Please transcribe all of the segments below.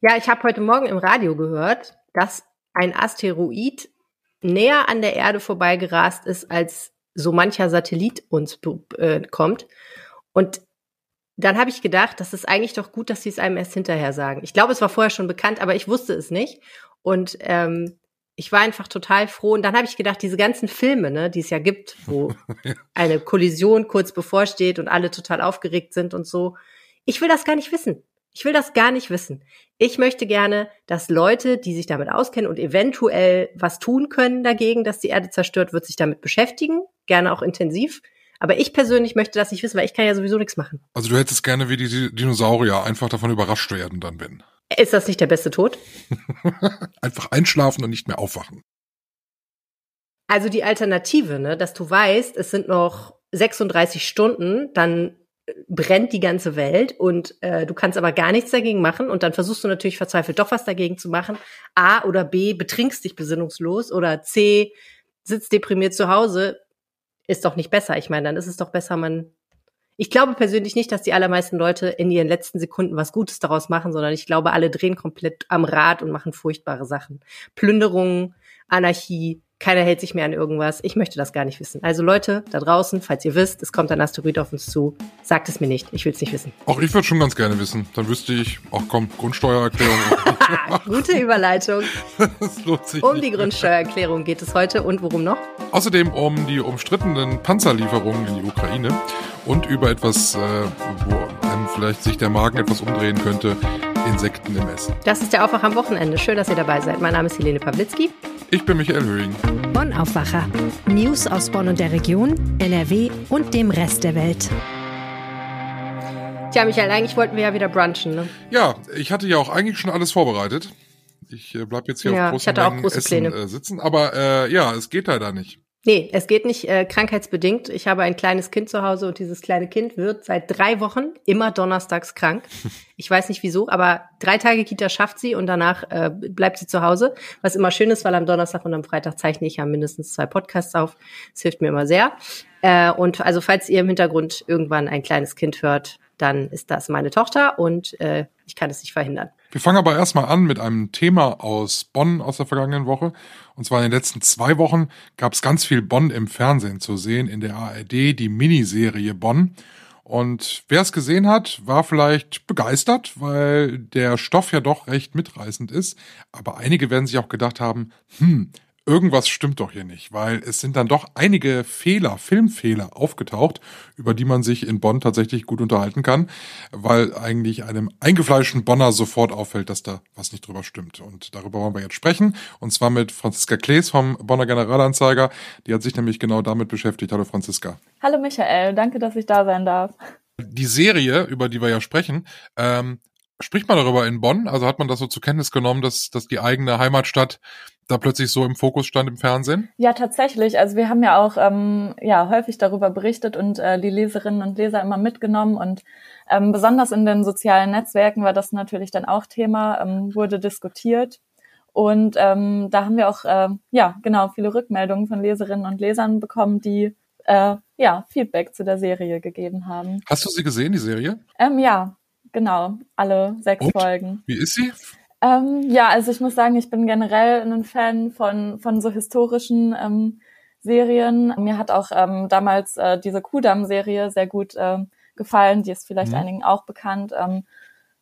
Ja, ich habe heute Morgen im Radio gehört, dass ein Asteroid näher an der Erde vorbeigerast ist, als so mancher Satellit uns äh, kommt. Und dann habe ich gedacht, das ist eigentlich doch gut, dass sie es einem erst hinterher sagen. Ich glaube, es war vorher schon bekannt, aber ich wusste es nicht. Und ähm, ich war einfach total froh. Und dann habe ich gedacht, diese ganzen Filme, ne, die es ja gibt, wo eine Kollision kurz bevorsteht und alle total aufgeregt sind und so. Ich will das gar nicht wissen. Ich will das gar nicht wissen. Ich möchte gerne, dass Leute, die sich damit auskennen und eventuell was tun können dagegen, dass die Erde zerstört wird, sich damit beschäftigen, gerne auch intensiv. Aber ich persönlich möchte das nicht wissen, weil ich kann ja sowieso nichts machen. Also du hättest gerne wie die Dinosaurier einfach davon überrascht werden dann, wenn. Ist das nicht der beste Tod? Einfach einschlafen und nicht mehr aufwachen. Also die Alternative, ne, dass du weißt, es sind noch 36 Stunden, dann brennt die ganze Welt und äh, du kannst aber gar nichts dagegen machen und dann versuchst du natürlich verzweifelt doch was dagegen zu machen. A oder B, betrinkst dich besinnungslos oder C, sitzt deprimiert zu Hause, ist doch nicht besser. Ich meine, dann ist es doch besser, man ich glaube persönlich nicht, dass die allermeisten Leute in ihren letzten Sekunden was Gutes daraus machen, sondern ich glaube, alle drehen komplett am Rad und machen furchtbare Sachen. Plünderungen, Anarchie, keiner hält sich mehr an irgendwas. Ich möchte das gar nicht wissen. Also Leute da draußen, falls ihr wisst, es kommt ein Asteroid auf uns zu, sagt es mir nicht. Ich will es nicht wissen. Auch ich würde schon ganz gerne wissen. Dann wüsste ich, ach komm, Grundsteuererklärung. Gute Überleitung. das lohnt sich. Um die Grundsteuererklärung geht es heute und worum noch? Außerdem um die umstrittenen Panzerlieferungen in die Ukraine und über etwas, äh, wo einem vielleicht sich der Magen etwas umdrehen könnte. Insekten im Essen. Das ist der Aufwach am Wochenende. Schön, dass ihr dabei seid. Mein Name ist Helene Pawlitzki. Ich bin Michael Höhing. Bonn Aufwacher. News aus Bonn und der Region, NRW und dem Rest der Welt. Tja, Michael, eigentlich wollten wir ja wieder brunchen, ne? Ja, ich hatte ja auch eigentlich schon alles vorbereitet. Ich äh, bleib jetzt hier ja, auf großen ich hatte auch große Essen Pläne. Äh, sitzen, aber äh, ja, es geht leider nicht. Nee, es geht nicht äh, krankheitsbedingt. Ich habe ein kleines Kind zu Hause und dieses kleine Kind wird seit drei Wochen immer donnerstags krank. Ich weiß nicht wieso, aber drei Tage Kita schafft sie und danach äh, bleibt sie zu Hause. Was immer schön ist, weil am Donnerstag und am Freitag zeichne ich ja mindestens zwei Podcasts auf. Das hilft mir immer sehr. Äh, und also falls ihr im Hintergrund irgendwann ein kleines Kind hört, dann ist das meine Tochter und äh, ich kann es nicht verhindern. Wir fangen aber erstmal an mit einem Thema aus Bonn aus der vergangenen Woche. Und zwar in den letzten zwei Wochen gab es ganz viel Bonn im Fernsehen zu sehen, in der ARD, die Miniserie Bonn. Und wer es gesehen hat, war vielleicht begeistert, weil der Stoff ja doch recht mitreißend ist. Aber einige werden sich auch gedacht haben, hm, irgendwas stimmt doch hier nicht, weil es sind dann doch einige Fehler, Filmfehler aufgetaucht, über die man sich in Bonn tatsächlich gut unterhalten kann, weil eigentlich einem eingefleischten Bonner sofort auffällt, dass da was nicht drüber stimmt. Und darüber wollen wir jetzt sprechen, und zwar mit Franziska Klees vom Bonner Generalanzeiger. Die hat sich nämlich genau damit beschäftigt. Hallo Franziska. Hallo Michael, danke, dass ich da sein darf. Die Serie, über die wir ja sprechen, ähm, spricht man darüber in Bonn? Also hat man das so zur Kenntnis genommen, dass, dass die eigene Heimatstadt da plötzlich so im Fokus stand im Fernsehen? Ja, tatsächlich. Also wir haben ja auch ähm, ja häufig darüber berichtet und äh, die Leserinnen und Leser immer mitgenommen und ähm, besonders in den sozialen Netzwerken war das natürlich dann auch Thema, ähm, wurde diskutiert. Und ähm, da haben wir auch äh, ja genau viele Rückmeldungen von Leserinnen und Lesern bekommen, die äh, ja Feedback zu der Serie gegeben haben. Hast du sie gesehen, die Serie? Ähm, ja, genau, alle sechs Und? Folgen. Wie ist sie? Ähm, ja, also ich muss sagen, ich bin generell ein Fan von, von so historischen ähm, Serien. Mir hat auch ähm, damals äh, diese Kudam-Serie sehr gut ähm, gefallen. Die ist vielleicht Mhm. einigen auch bekannt. Ähm,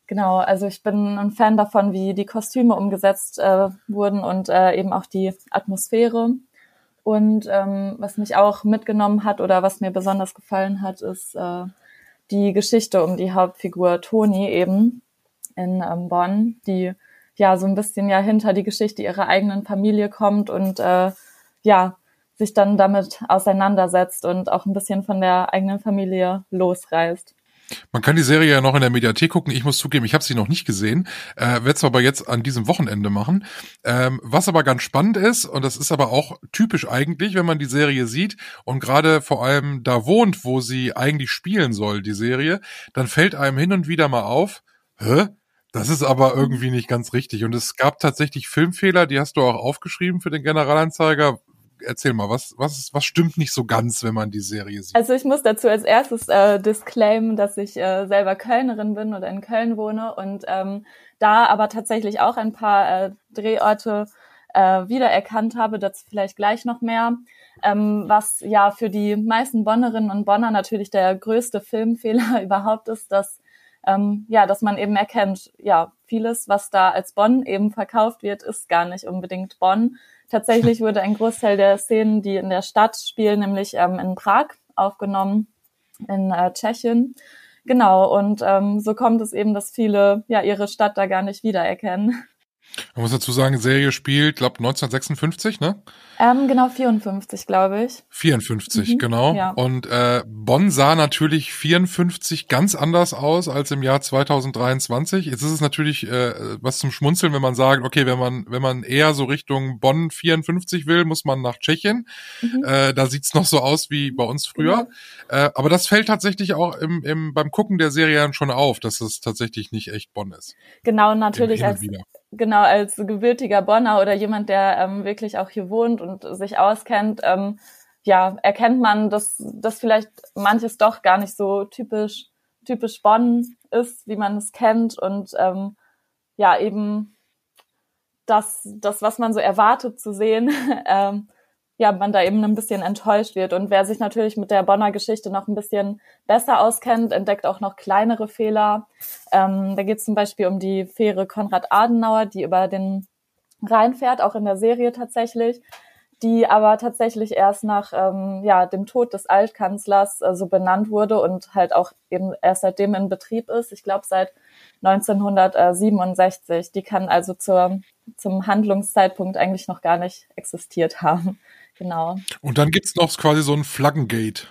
genau, also ich bin ein Fan davon, wie die Kostüme umgesetzt äh, wurden und äh, eben auch die Atmosphäre. Und ähm, was mich auch mitgenommen hat oder was mir besonders gefallen hat, ist äh, die Geschichte um die Hauptfigur Toni eben in ähm, Bonn, die ja so ein bisschen ja hinter die Geschichte ihrer eigenen Familie kommt und äh, ja sich dann damit auseinandersetzt und auch ein bisschen von der eigenen Familie losreißt. Man kann die Serie ja noch in der Mediathek gucken. Ich muss zugeben, ich habe sie noch nicht gesehen. Äh, Werde es aber jetzt an diesem Wochenende machen. Ähm, was aber ganz spannend ist, und das ist aber auch typisch eigentlich, wenn man die Serie sieht und gerade vor allem da wohnt, wo sie eigentlich spielen soll, die Serie, dann fällt einem hin und wieder mal auf, hä? Das ist aber irgendwie nicht ganz richtig. Und es gab tatsächlich Filmfehler, die hast du auch aufgeschrieben für den Generalanzeiger. Erzähl mal, was, was, was stimmt nicht so ganz, wenn man die Serie sieht? Also ich muss dazu als erstes äh, disclaimen, dass ich äh, selber Kölnerin bin oder in Köln wohne und ähm, da aber tatsächlich auch ein paar äh, Drehorte äh, wiedererkannt habe, dazu vielleicht gleich noch mehr. Ähm, was ja für die meisten Bonnerinnen und Bonner natürlich der größte Filmfehler überhaupt ist, dass ähm, ja, dass man eben erkennt, ja, vieles, was da als Bonn eben verkauft wird, ist gar nicht unbedingt Bonn. Tatsächlich wurde ein Großteil der Szenen, die in der Stadt spielen, nämlich ähm, in Prag aufgenommen, in äh, Tschechien. Genau, und ähm, so kommt es eben, dass viele ja ihre Stadt da gar nicht wiedererkennen. Man muss dazu sagen, Serie spielt, glaube 1956, ne? Ähm, genau, 54, glaube ich. 54, mhm, genau. Ja. Und äh, Bonn sah natürlich 54 ganz anders aus als im Jahr 2023. Jetzt ist es natürlich äh, was zum Schmunzeln, wenn man sagt, okay, wenn man wenn man eher so Richtung Bonn 54 will, muss man nach Tschechien. Mhm. Äh, da sieht's noch so aus wie bei uns früher. Mhm. Äh, aber das fällt tatsächlich auch im, im beim Gucken der Serie schon auf, dass es tatsächlich nicht echt Bonn ist. Genau, natürlich als genau als gebürtiger Bonner oder jemand, der ähm, wirklich auch hier wohnt und sich auskennt, ähm, ja, erkennt man, dass das vielleicht manches doch gar nicht so typisch typisch Bonn ist, wie man es kennt und ähm, ja eben das, das, was man so erwartet zu sehen, ähm, ja, man da eben ein bisschen enttäuscht wird. Und wer sich natürlich mit der Bonner Geschichte noch ein bisschen besser auskennt, entdeckt auch noch kleinere Fehler. Ähm, da geht es zum Beispiel um die Fähre Konrad Adenauer, die über den Rhein fährt, auch in der Serie tatsächlich, die aber tatsächlich erst nach ähm, ja, dem Tod des Altkanzlers äh, so benannt wurde und halt auch eben erst seitdem in Betrieb ist. Ich glaube seit 1967. Die kann also zur, zum Handlungszeitpunkt eigentlich noch gar nicht existiert haben. Genau. Und dann gibt's noch quasi so ein Flaggengate.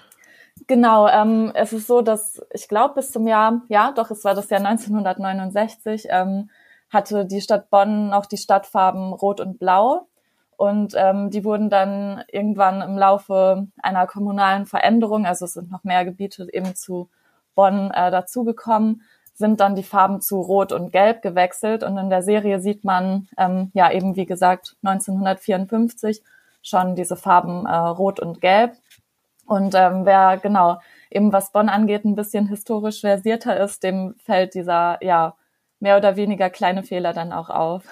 Genau, ähm, es ist so, dass ich glaube bis zum Jahr, ja, doch, es war das Jahr 1969, ähm, hatte die Stadt Bonn noch die Stadtfarben Rot und Blau. Und ähm, die wurden dann irgendwann im Laufe einer kommunalen Veränderung, also es sind noch mehr Gebiete eben zu Bonn äh, dazugekommen, sind dann die Farben zu Rot und Gelb gewechselt. Und in der Serie sieht man ähm, ja eben, wie gesagt, 1954 schon diese Farben äh, Rot und Gelb. Und ähm, wer genau eben was Bonn angeht, ein bisschen historisch versierter ist, dem fällt dieser ja mehr oder weniger kleine Fehler dann auch auf.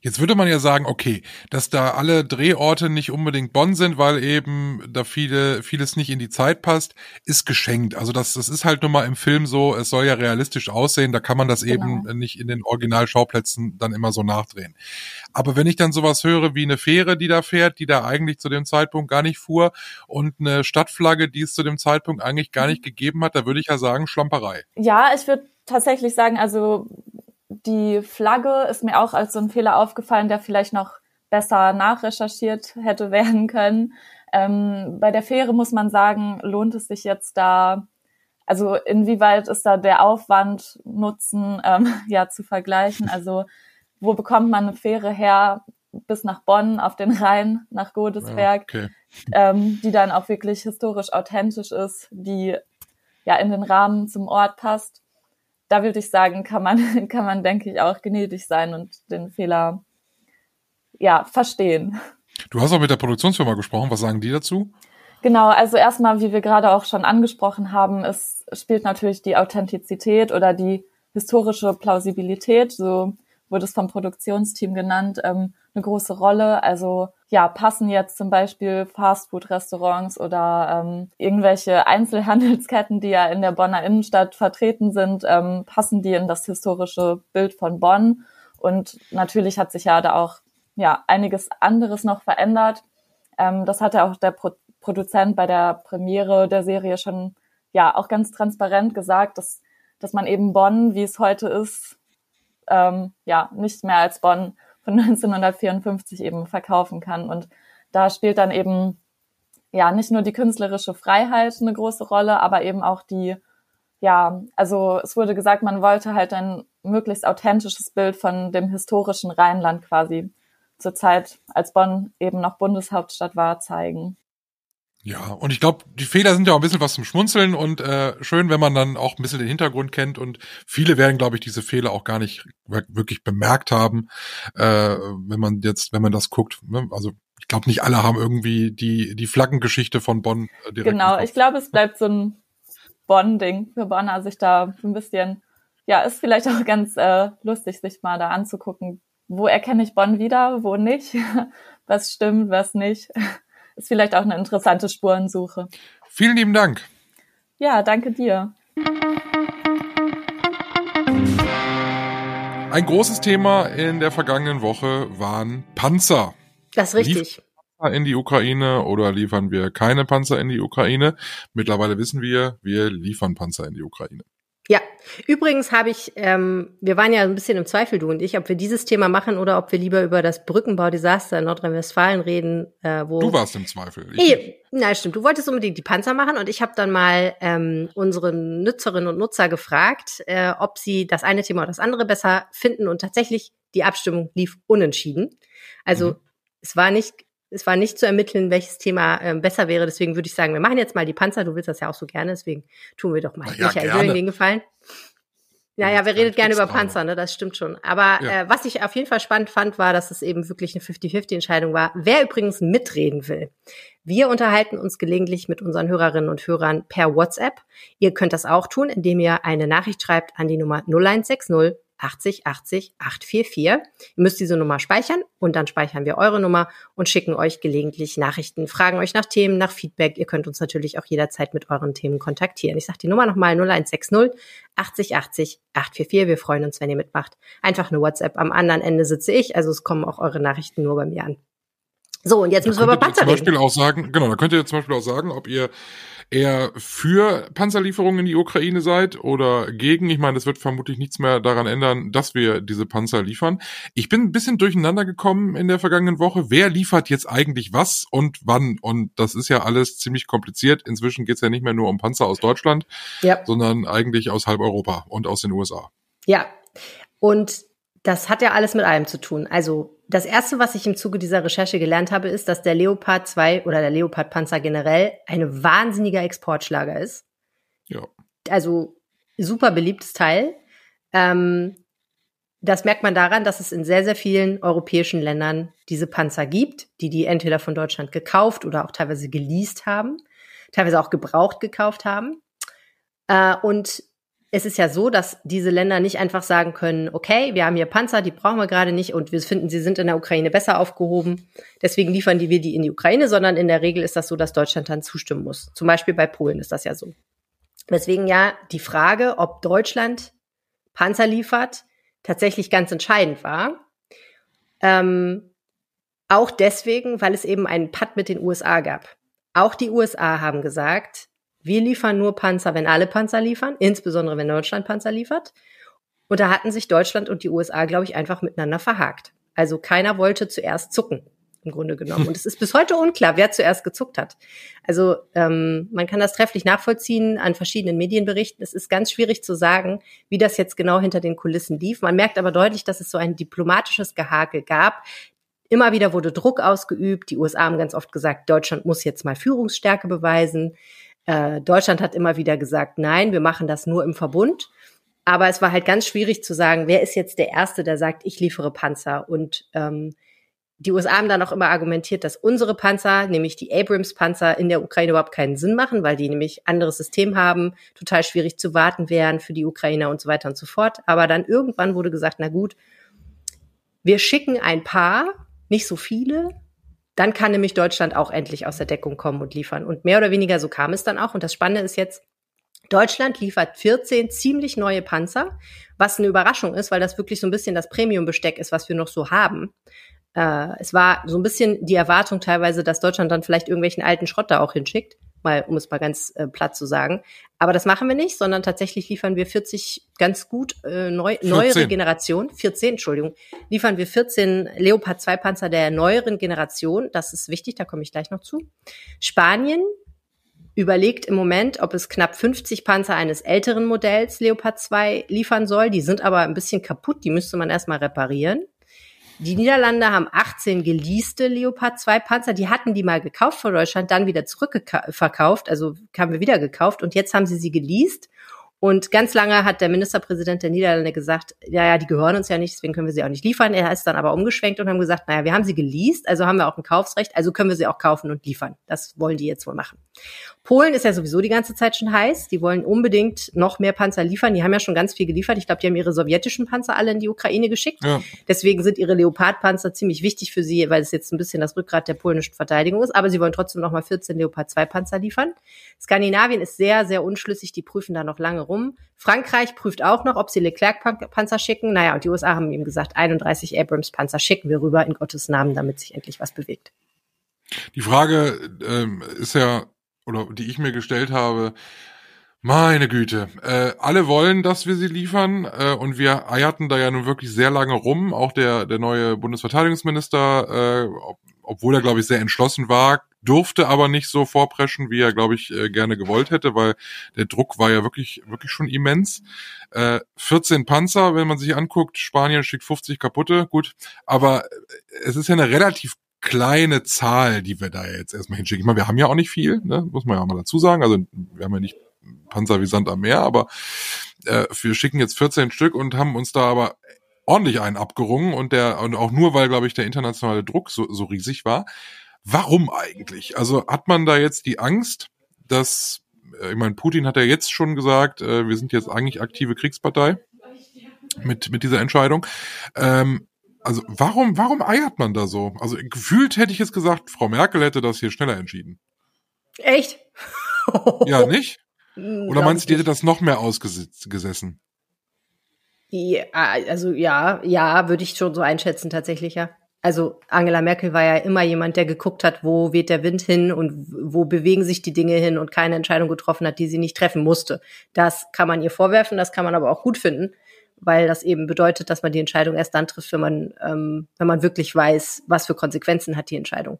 Jetzt würde man ja sagen, okay, dass da alle Drehorte nicht unbedingt Bonn sind, weil eben da viele, vieles nicht in die Zeit passt, ist geschenkt. Also das, das ist halt nun mal im Film so, es soll ja realistisch aussehen, da kann man das genau. eben nicht in den Originalschauplätzen dann immer so nachdrehen. Aber wenn ich dann sowas höre wie eine Fähre, die da fährt, die da eigentlich zu dem Zeitpunkt gar nicht fuhr und eine Stadtflagge, die es zu dem Zeitpunkt eigentlich gar nicht gegeben hat, da würde ich ja sagen, Schlamperei. Ja, ich würde tatsächlich sagen, also die Flagge ist mir auch als so ein Fehler aufgefallen, der vielleicht noch besser nachrecherchiert hätte werden können. Ähm, bei der Fähre muss man sagen, lohnt es sich jetzt da, also inwieweit ist da der Aufwand, Nutzen ähm, ja zu vergleichen? Also wo bekommt man eine Fähre her bis nach Bonn auf den Rhein, nach Godesberg, ja, okay. ähm, die dann auch wirklich historisch authentisch ist, die ja in den Rahmen zum Ort passt da würde ich sagen, kann man, kann man, denke ich, auch gnädig sein und den Fehler, ja, verstehen. Du hast auch mit der Produktionsfirma gesprochen. Was sagen die dazu? Genau, also erstmal, wie wir gerade auch schon angesprochen haben, es spielt natürlich die Authentizität oder die historische Plausibilität, so wurde es vom Produktionsteam genannt, ähm, eine große Rolle. Also ja, passen jetzt zum Beispiel Fastfood-Restaurants oder ähm, irgendwelche Einzelhandelsketten, die ja in der Bonner Innenstadt vertreten sind, ähm, passen die in das historische Bild von Bonn. Und natürlich hat sich ja da auch ja einiges anderes noch verändert. Ähm, das hatte auch der Pro Produzent bei der Premiere der Serie schon ja auch ganz transparent gesagt, dass dass man eben Bonn, wie es heute ist, ähm, ja nicht mehr als Bonn von 1954 eben verkaufen kann. Und da spielt dann eben ja nicht nur die künstlerische Freiheit eine große Rolle, aber eben auch die, ja, also es wurde gesagt, man wollte halt ein möglichst authentisches Bild von dem historischen Rheinland quasi zur Zeit, als Bonn eben noch Bundeshauptstadt war, zeigen. Ja, und ich glaube, die Fehler sind ja auch ein bisschen was zum Schmunzeln und äh, schön, wenn man dann auch ein bisschen den Hintergrund kennt und viele werden, glaube ich, diese Fehler auch gar nicht wirklich bemerkt haben, äh, wenn man jetzt, wenn man das guckt. Ne? Also Ich glaube, nicht alle haben irgendwie die, die Flaggengeschichte von Bonn äh, direkt. Genau, ich glaube, es bleibt so ein Bonn-Ding für Bonner, sich da ein bisschen, ja, ist vielleicht auch ganz äh, lustig, sich mal da anzugucken, wo erkenne ich Bonn wieder, wo nicht, was stimmt, was nicht. Ist vielleicht auch eine interessante Spurensuche. Vielen lieben Dank. Ja, danke dir. Ein großes Thema in der vergangenen Woche waren Panzer. Das ist richtig. Panzer in die Ukraine oder liefern wir keine Panzer in die Ukraine? Mittlerweile wissen wir, wir liefern Panzer in die Ukraine. Ja, übrigens habe ich, ähm, wir waren ja ein bisschen im Zweifel, du und ich, ob wir dieses Thema machen oder ob wir lieber über das Brückenbaudesaster in Nordrhein-Westfalen reden. Äh, wo du warst im Zweifel. Ich na, stimmt. Du wolltest unbedingt die Panzer machen und ich habe dann mal ähm, unsere Nutzerinnen und Nutzer gefragt, äh, ob sie das eine Thema oder das andere besser finden und tatsächlich die Abstimmung lief unentschieden. Also mhm. es war nicht es war nicht zu ermitteln, welches Thema ähm, besser wäre. Deswegen würde ich sagen, wir machen jetzt mal die Panzer. Du willst das ja auch so gerne, deswegen tun wir doch mal ja, Michael Göring den Gefallen. Naja, wir redet gerne über Panzer, ne? Das stimmt schon. Aber ja. äh, was ich auf jeden Fall spannend fand, war, dass es eben wirklich eine 50-50-Entscheidung war. Wer übrigens mitreden will. Wir unterhalten uns gelegentlich mit unseren Hörerinnen und Hörern per WhatsApp. Ihr könnt das auch tun, indem ihr eine Nachricht schreibt an die Nummer 0160 80 80 844. Ihr müsst diese Nummer speichern und dann speichern wir eure Nummer und schicken euch gelegentlich Nachrichten, fragen euch nach Themen, nach Feedback. Ihr könnt uns natürlich auch jederzeit mit euren Themen kontaktieren. Ich sage die Nummer nochmal 0160 80 80 844. Wir freuen uns, wenn ihr mitmacht. Einfach eine WhatsApp. Am anderen Ende sitze ich, also es kommen auch eure Nachrichten nur bei mir an. So, und jetzt müssen wir über Panzer reden. Zum Beispiel auch sagen, genau, da könnt ihr zum Beispiel auch sagen, ob ihr eher für Panzerlieferungen in die Ukraine seid oder gegen. Ich meine, das wird vermutlich nichts mehr daran ändern, dass wir diese Panzer liefern. Ich bin ein bisschen durcheinander gekommen in der vergangenen Woche. Wer liefert jetzt eigentlich was und wann? Und das ist ja alles ziemlich kompliziert. Inzwischen geht's ja nicht mehr nur um Panzer aus Deutschland, ja. sondern eigentlich aus halb Europa und aus den USA. Ja, und das hat ja alles mit allem zu tun. Also das erste, was ich im Zuge dieser Recherche gelernt habe, ist, dass der Leopard 2 oder der Leopard Panzer generell ein wahnsinniger Exportschlager ist. Ja. Also super beliebtes Teil. Ähm, das merkt man daran, dass es in sehr, sehr vielen europäischen Ländern diese Panzer gibt, die die entweder von Deutschland gekauft oder auch teilweise geleast haben, teilweise auch gebraucht gekauft haben. Äh, und es ist ja so, dass diese Länder nicht einfach sagen können, okay, wir haben hier Panzer, die brauchen wir gerade nicht und wir finden, sie sind in der Ukraine besser aufgehoben, deswegen liefern die wir die in die Ukraine, sondern in der Regel ist das so, dass Deutschland dann zustimmen muss. Zum Beispiel bei Polen ist das ja so. Deswegen ja die Frage, ob Deutschland Panzer liefert, tatsächlich ganz entscheidend war. Ähm, auch deswegen, weil es eben einen Patt mit den USA gab. Auch die USA haben gesagt, wir liefern nur Panzer, wenn alle Panzer liefern, insbesondere wenn Deutschland Panzer liefert. Und da hatten sich Deutschland und die USA, glaube ich, einfach miteinander verhakt. Also keiner wollte zuerst zucken, im Grunde genommen. Und es ist bis heute unklar, wer zuerst gezuckt hat. Also ähm, man kann das trefflich nachvollziehen an verschiedenen Medienberichten. Es ist ganz schwierig zu sagen, wie das jetzt genau hinter den Kulissen lief. Man merkt aber deutlich, dass es so ein diplomatisches Gehakel gab. Immer wieder wurde Druck ausgeübt. Die USA haben ganz oft gesagt, Deutschland muss jetzt mal Führungsstärke beweisen. Äh, Deutschland hat immer wieder gesagt, nein, wir machen das nur im Verbund. Aber es war halt ganz schwierig zu sagen, wer ist jetzt der Erste, der sagt, ich liefere Panzer. Und ähm, die USA haben dann auch immer argumentiert, dass unsere Panzer, nämlich die Abrams-Panzer, in der Ukraine überhaupt keinen Sinn machen, weil die nämlich anderes System haben, total schwierig zu warten wären für die Ukrainer und so weiter und so fort. Aber dann irgendwann wurde gesagt, na gut, wir schicken ein paar, nicht so viele, dann kann nämlich Deutschland auch endlich aus der Deckung kommen und liefern. Und mehr oder weniger so kam es dann auch. Und das Spannende ist jetzt, Deutschland liefert 14 ziemlich neue Panzer, was eine Überraschung ist, weil das wirklich so ein bisschen das Premium-Besteck ist, was wir noch so haben. Äh, es war so ein bisschen die Erwartung teilweise, dass Deutschland dann vielleicht irgendwelchen alten Schrott da auch hinschickt mal, um es mal ganz äh, platt zu sagen. Aber das machen wir nicht, sondern tatsächlich liefern wir 40 ganz gut äh, neu, neuere Generation, 14, Entschuldigung, liefern wir 14 Leopard 2 Panzer der neueren Generation. Das ist wichtig, da komme ich gleich noch zu. Spanien überlegt im Moment, ob es knapp 50 Panzer eines älteren Modells Leopard 2 liefern soll. Die sind aber ein bisschen kaputt, die müsste man erstmal reparieren. Die Niederlande haben 18 geleaste Leopard 2 Panzer. Die hatten die mal gekauft von Deutschland, dann wieder zurückverkauft. Also haben wir wieder gekauft und jetzt haben sie sie geleast. Und ganz lange hat der Ministerpräsident der Niederlande gesagt, ja, ja, die gehören uns ja nicht, deswegen können wir sie auch nicht liefern. Er ist dann aber umgeschwenkt und haben gesagt, naja, wir haben sie geleast, also haben wir auch ein Kaufsrecht, also können wir sie auch kaufen und liefern. Das wollen die jetzt wohl machen. Polen ist ja sowieso die ganze Zeit schon heiß. Die wollen unbedingt noch mehr Panzer liefern. Die haben ja schon ganz viel geliefert. Ich glaube, die haben ihre sowjetischen Panzer alle in die Ukraine geschickt. Ja. Deswegen sind ihre Leopard-Panzer ziemlich wichtig für sie, weil es jetzt ein bisschen das Rückgrat der polnischen Verteidigung ist. Aber sie wollen trotzdem noch mal 14 Leopard 2 Panzer liefern. Skandinavien ist sehr, sehr unschlüssig. Die prüfen da noch lange rum. Frankreich prüft auch noch, ob sie Leclerc-Panzer schicken. Naja, und die USA haben ihm gesagt, 31 Abrams-Panzer schicken wir rüber in Gottes Namen, damit sich endlich was bewegt. Die Frage ähm, ist ja, oder die ich mir gestellt habe, meine Güte, äh, alle wollen, dass wir sie liefern äh, und wir eierten da ja nun wirklich sehr lange rum. Auch der, der neue Bundesverteidigungsminister, äh, ob, obwohl er, glaube ich, sehr entschlossen war, durfte aber nicht so vorpreschen, wie er, glaube ich, äh, gerne gewollt hätte, weil der Druck war ja wirklich, wirklich schon immens. Äh, 14 Panzer, wenn man sich anguckt, Spanien schickt 50 kaputte, gut, aber es ist ja eine relativ kleine Zahl, die wir da jetzt erstmal hinschicken. Ich meine, wir haben ja auch nicht viel, ne? muss man ja auch mal dazu sagen. Also wir haben ja nicht Panzer wie Sand am Meer, aber äh, wir schicken jetzt 14 Stück und haben uns da aber ordentlich einen abgerungen und der und auch nur weil glaube ich der internationale Druck so, so riesig war. Warum eigentlich? Also hat man da jetzt die Angst, dass äh, ich meine Putin hat ja jetzt schon gesagt, äh, wir sind jetzt eigentlich aktive Kriegspartei mit mit dieser Entscheidung. Ähm, also warum warum eiert man da so? Also gefühlt hätte ich jetzt gesagt, Frau Merkel hätte das hier schneller entschieden. Echt? ja, nicht? Hm, Oder meinst du, die hätte das noch mehr ausgesessen? Ja, also ja, ja, würde ich schon so einschätzen tatsächlich, ja. Also Angela Merkel war ja immer jemand, der geguckt hat, wo weht der Wind hin und wo bewegen sich die Dinge hin und keine Entscheidung getroffen hat, die sie nicht treffen musste. Das kann man ihr vorwerfen, das kann man aber auch gut finden, weil das eben bedeutet, dass man die Entscheidung erst dann trifft, wenn man, ähm, wenn man wirklich weiß, was für Konsequenzen hat die Entscheidung.